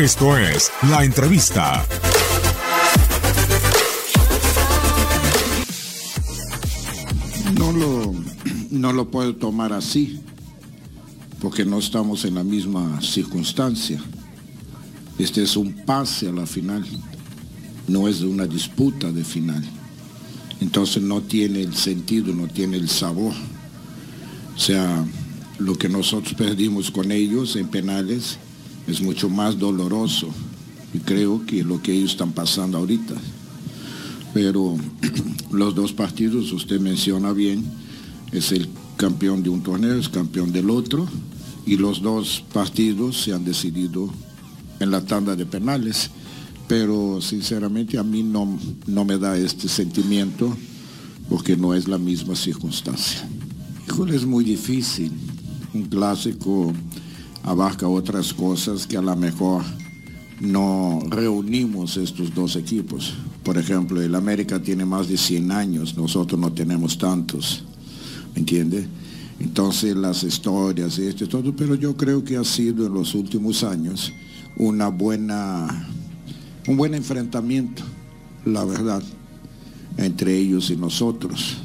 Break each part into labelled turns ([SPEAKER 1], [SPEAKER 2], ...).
[SPEAKER 1] Esto es La Entrevista.
[SPEAKER 2] No lo, no lo puedo tomar así, porque no estamos en la misma circunstancia. Este es un pase a la final, no es una disputa de final. Entonces no tiene el sentido, no tiene el sabor. O sea, lo que nosotros perdimos con ellos en penales es mucho más doloroso y creo que lo que ellos están pasando ahorita. Pero los dos partidos, usted menciona bien, es el campeón de un torneo, es campeón del otro, y los dos partidos se han decidido en la tanda de penales. Pero sinceramente a mí no, no me da este sentimiento porque no es la misma circunstancia. Híjole, es muy difícil. Un clásico abarca otras cosas que a lo mejor no reunimos estos dos equipos. Por ejemplo, el América tiene más de 100 años, nosotros no tenemos tantos, ¿me entiende? Entonces las historias esto y todo, pero yo creo que ha sido en los últimos años una buena, un buen enfrentamiento, la verdad, entre ellos y nosotros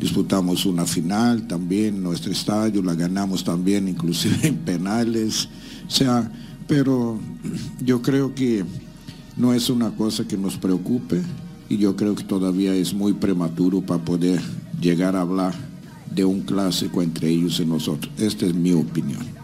[SPEAKER 2] disputamos una final también en nuestro estadio, la ganamos también inclusive en penales, o sea, pero yo creo que no es una cosa que nos preocupe y yo creo que todavía es muy prematuro para poder llegar a hablar de un clásico entre ellos y nosotros. Esta es mi opinión.